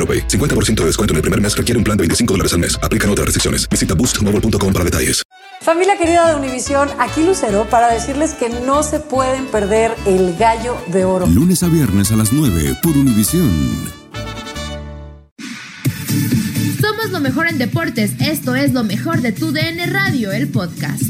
AroPay. 50% de descuento en el primer mes requiere un plan de 25 dólares al mes. Aplican otras restricciones. Visita boostmobile.com para detalles. Familia querida de Univisión, aquí Lucero para decirles que no se pueden perder el gallo de oro. Lunes a viernes a las 9 por Univisión. Somos lo mejor en deportes. Esto es lo mejor de tu DN Radio, el podcast.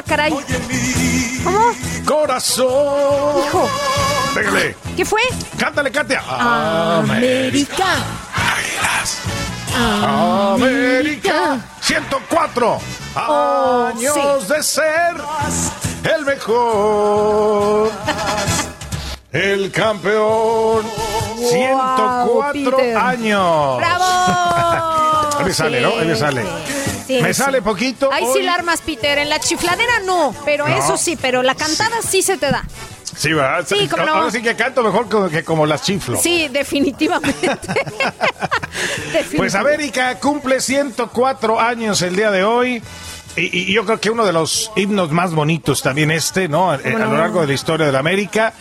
Ah, caray. Oye, mi ¿Cómo? corazón. Hijo. Pégale. ¿Qué fue? Cántale, Katia. América. América. 104 Oh, años de ser el mejor. El campeón. 104 Peter. años. ¡Bravo! Ahí me sale, ¿no? Ahí me sale. Sí, Me sí. sale poquito. Ahí sí la armas, Peter. En la chifladera no, pero No. eso sí, pero la cantada sí se te da. Sí, ¿verdad? Sí, cómo no. Ahora sí que canto mejor como- que como las chiflo. Sí, definitivamente. Pues América cumple 104 años el día de hoy. Y, y yo creo que uno de los himnos más bonitos también este, ¿no? Eh, A, no? lo largo de la historia de la América.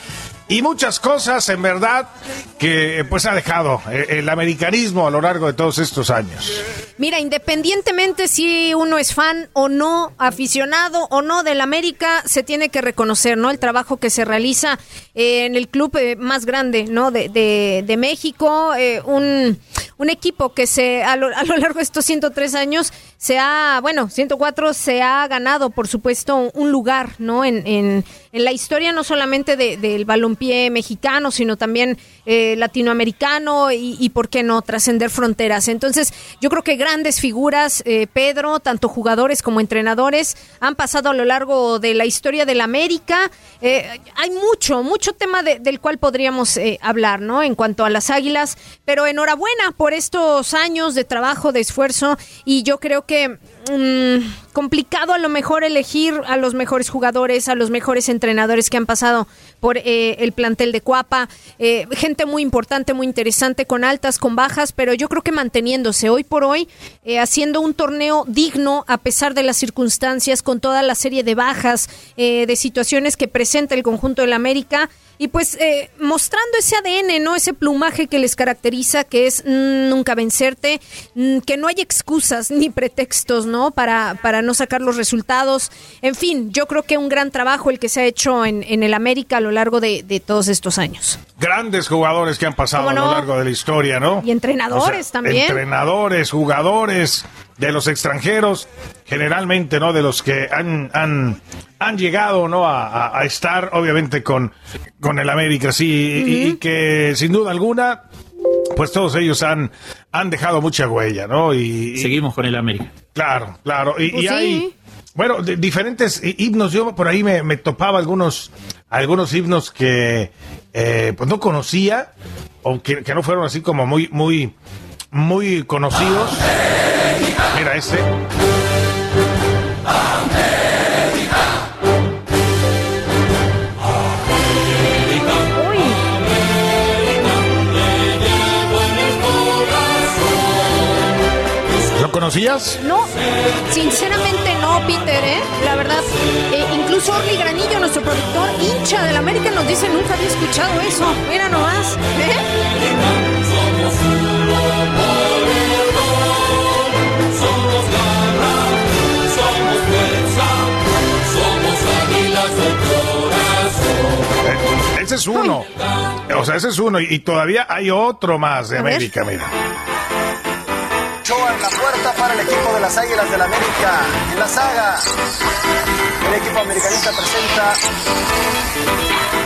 Y muchas cosas, en verdad, que pues ha dejado eh, el americanismo a lo largo de todos estos años. Mira, independientemente si uno es fan o no, aficionado o no del América, se tiene que reconocer, ¿no? El trabajo que se realiza eh, en el club eh, más grande, ¿no? De, de- México, eh, un, un equipo que se a lo, a lo largo de estos 103 años se ha, bueno, 104 se ha ganado, por supuesto, un lugar, ¿no? En, en, en la historia no solamente de- del balompié mexicano, sino también eh, latinoamericano y, y, ¿por qué no?, trascender fronteras. Entonces, yo creo que grandes figuras, eh, Pedro, tanto jugadores como entrenadores, han pasado a lo largo de la historia del América. Eh, hay mucho, mucho tema de- del cual podríamos eh, hablar, ¿no? En cuanto a las águilas, pero enhorabuena por estos años de trabajo, de esfuerzo, y yo creo que que mm, complicado a lo mejor elegir a los mejores jugadores, a los mejores entrenadores que han pasado por eh, el plantel de Cuapa, eh, gente muy importante, muy interesante, con altas, con bajas, pero yo creo que manteniéndose hoy por hoy, eh, haciendo un torneo digno a pesar de las circunstancias, con toda la serie de bajas, de situaciones que presenta el conjunto del América. Y pues eh, mostrando ese ADN, ¿no? Ese plumaje que les caracteriza, que es mm, nunca vencerte, mm, que no hay excusas ni pretextos, ¿no? Para, para no sacar los resultados. En fin, yo creo que un gran trabajo el que se ha hecho en, en el América a lo largo de, de todos estos años. Grandes jugadores que han pasado ¿Cómo a lo no? largo de la historia, ¿no? Y entrenadores también. Entrenadores, jugadores de los extranjeros, generalmente, ¿no? De los que han, han, han llegado, ¿no? A, a- a estar, obviamente, con, con el América, sí, y- y, que sin duda alguna, pues todos ellos han, han dejado mucha huella, ¿no? Y, y- Seguimos con el América. Claro, claro. Y, Pues y sí. hay, bueno, de- diferentes hi- himnos. Yo por ahí me, me topaba algunos, algunos himnos que eh, pues no conocía o que, que no fueron así como muy, muy, muy conocidos. Mira este. Conocías? No, sinceramente no, Peter, ¿eh? La verdad, eh, incluso Orly Granillo, nuestro productor, hincha del América, nos dice nunca había escuchado eso. Mira nomás, ¿eh? Eh, ese es uno. O sea, ese es uno. Y, todavía hay otro más de. América, mira. Ochoa en la puerta para el equipo de las Águilas del América. En la saga, el equipo americanista presenta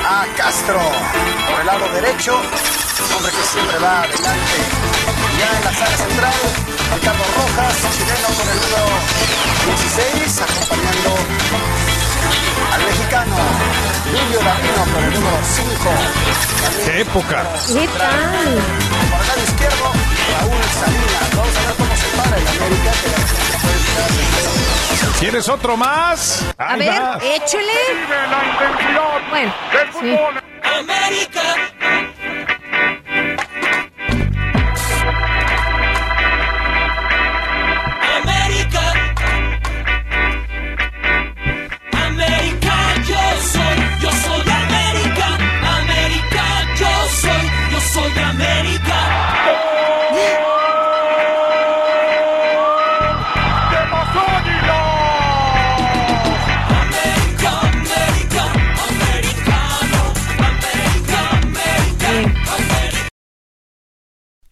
a Castro por el lado derecho, hombre que siempre va adelante. Ya en la saga central, Ricardo Rojas, chileno con el número 16, acompañando al mexicano Julio Davino con el número 5. ¡Qué época! ¿Qué tal? Por el lado izquierdo, Raúl Salinas. Vamos a ver cómo se para el América. que la puede tirar. ¿Quieres otro más? A Ahí ver, va. échele. Bueno, sí. América.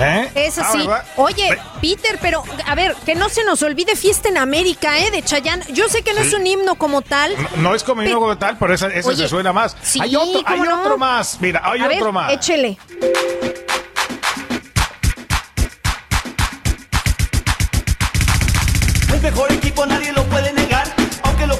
¿Eh? Es Ah, así. Oye, Peter, pero a ver, que no se nos olvide Fiesta en América, ¿eh? De Chayanne. Yo sé que no es un himno como tal. No, no es como himno como tal, pero esa, esa Oye, se suena más. sí, hay otro, hay otro más. Mira, hay a otro ver, más. échele. El mejor equipo nadie lo puede negar, aunque lo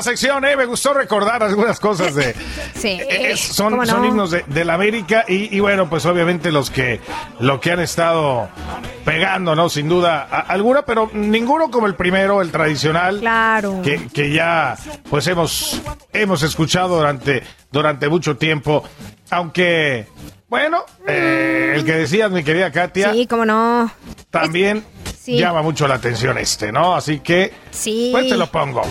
esta sección, ¿eh? Me gustó recordar algunas cosas de... Sí, Eh, es- son, son himnos de, de la América y, y bueno, pues obviamente los que lo que han estado pegando, ¿no? Sin duda a- alguna, pero ninguno como el primero, el tradicional. Claro. Que, que ya pues hemos, hemos escuchado durante, durante mucho tiempo. Aunque, bueno, eh, el que decías, mi querida Katia, Sí, cómo no. también sí. llama mucho la atención este, ¿no? Así que, Sí. pues te lo pongo.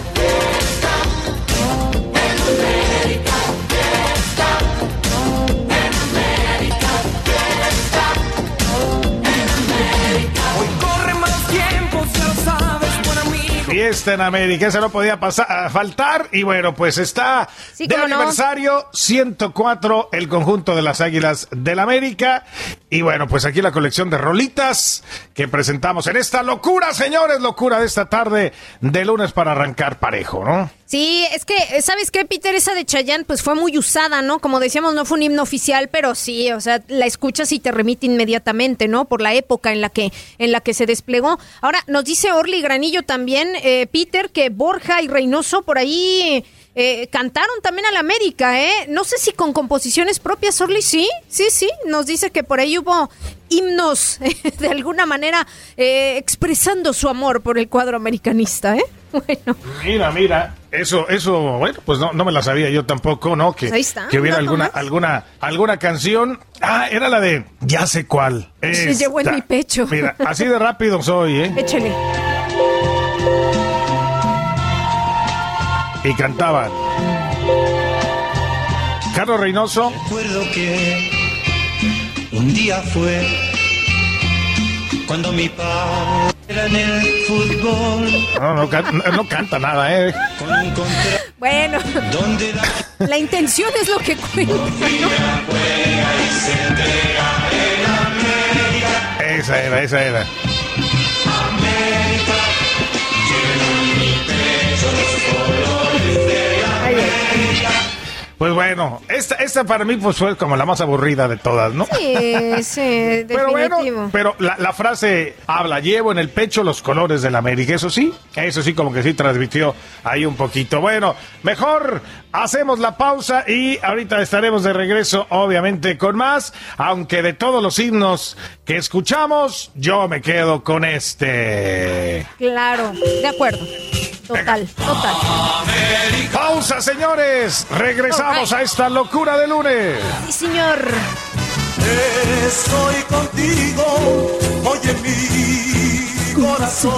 En América, eso no podía pasar, a faltar. Y bueno, pues está Sí, de cómo no. aniversario 104 el conjunto de las Águilas del América. Y bueno, pues aquí la colección de rolitas que presentamos en esta locura, señores, locura de esta tarde de lunes para arrancar parejo, ¿no? Sí, es que, ¿sabes qué, Peter? Esa de Chayanne, pues fue muy usada, ¿no? Como decíamos, no fue un himno oficial, pero sí, o sea, la escuchas y te remite inmediatamente, ¿no? Por la época en la que, en la que se desplegó. Ahora, nos dice Orly Granillo también, eh, Peter, que Borja y Reynoso por ahí eh, cantaron también a la América, ¿eh? No sé si con composiciones propias, Orly, sí, sí, sí. Nos dice que por ahí hubo himnos, de alguna manera, eh, expresando su amor por el cuadro americanista, ¿eh? Bueno. Mira, mira, eso, eso, bueno, pues no, no me la sabía yo tampoco, ¿no? Que, Pues ahí está, que hubiera alguna, más. alguna, alguna canción. Ah, era la de ya sé cuál. Se llevó en mi pecho. Mira, así de rápido soy, ¿eh? Échele. Y cantaban. Carlos Reynoso. Recuerdo que un día fue cuando mi padre en el fútbol. No, no, can- no canta nada, ¿eh? Bueno, la intención es lo que cuenta. ¿no? Esa era, esa era. Pues bueno, esta, esta para mí pues fue como la más aburrida de todas, ¿no? Sí, sí, Pero definitivo. bueno, pero la, la frase habla, llevo en el pecho los colores de la América, eso sí, eso sí como que sí transmitió ahí un poquito. Bueno, mejor hacemos la pausa y ahorita estaremos de regreso, obviamente, con más, aunque de todos los himnos que escuchamos, yo me quedo con este. Claro, de acuerdo. Total, total. Pausa, señores, regresamos a esta locura de lunes. Sí, señor. Estoy contigo, oye mi corazón.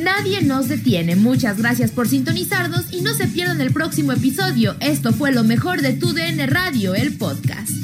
Nadie nos detiene. Muchas gracias por sintonizarnos y no se pierdan el próximo episodio. Esto fue lo mejor de tu DN Radio, el podcast.